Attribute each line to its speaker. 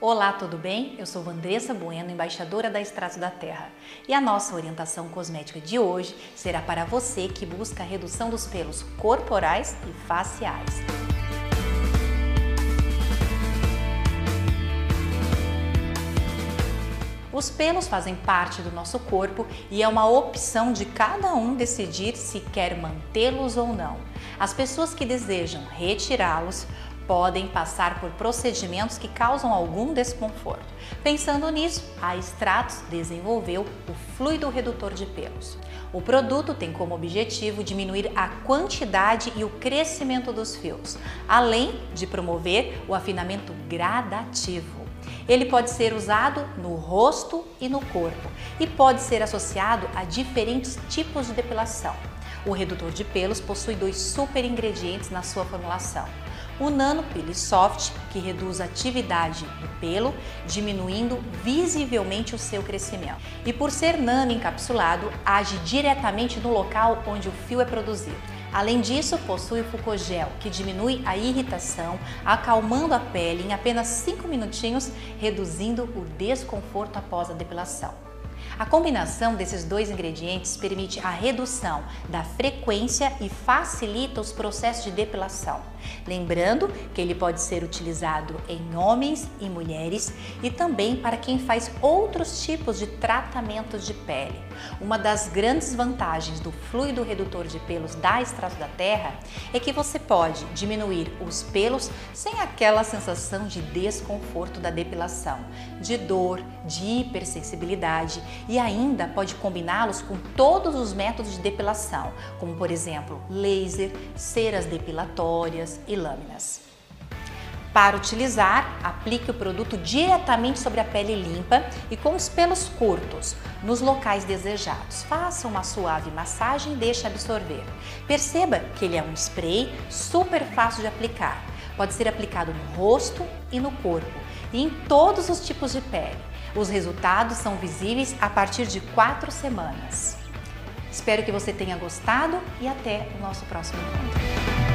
Speaker 1: Olá, tudo bem? Eu sou Vandressa Bueno, embaixadora da Extrato da Terra. E a nossa orientação cosmética de hoje será para você que busca a redução dos pelos corporais e faciais. Os pelos fazem parte do nosso corpo e é uma opção de cada um decidir se quer mantê-los ou não. As pessoas que desejam retirá-los podem passar por procedimentos que causam algum desconforto. Pensando nisso, a Stratos desenvolveu o fluido redutor de pelos. O produto tem como objetivo diminuir a quantidade e o crescimento dos fios, além de promover o afinamento gradativo. Ele pode ser usado no rosto e no corpo e pode ser associado a diferentes tipos de depilação. O redutor de pelos possui dois super ingredientes na sua formulação o Nano Peel Soft, que reduz a atividade do pelo, diminuindo visivelmente o seu crescimento. E por ser nano encapsulado, age diretamente no local onde o fio é produzido. Além disso, possui o Fucogel, que diminui a irritação, acalmando a pele em apenas 5 minutinhos, reduzindo o desconforto após a depilação. A combinação desses dois ingredientes permite a redução da frequência e facilita os processos de depilação. Lembrando que ele pode ser utilizado em homens e mulheres e também para quem faz outros tipos de tratamentos de pele. Uma das grandes vantagens do fluido redutor de pelos da Extrato da Terra é que você pode diminuir os pelos sem aquela sensação de desconforto da depilação, de dor, de hipersensibilidade e ainda pode combiná-los com todos os métodos de depilação, como por exemplo laser, ceras depilatórias e lâminas. Para utilizar, aplique o produto diretamente sobre a pele limpa e com os pelos curtos, nos locais desejados. Faça uma suave massagem e deixe absorver. Perceba que ele é um spray super fácil de aplicar. Pode ser aplicado no rosto e no corpo e em todos os tipos de pele. Os resultados são visíveis a partir de quatro semanas. Espero que você tenha gostado e até o nosso próximo encontro.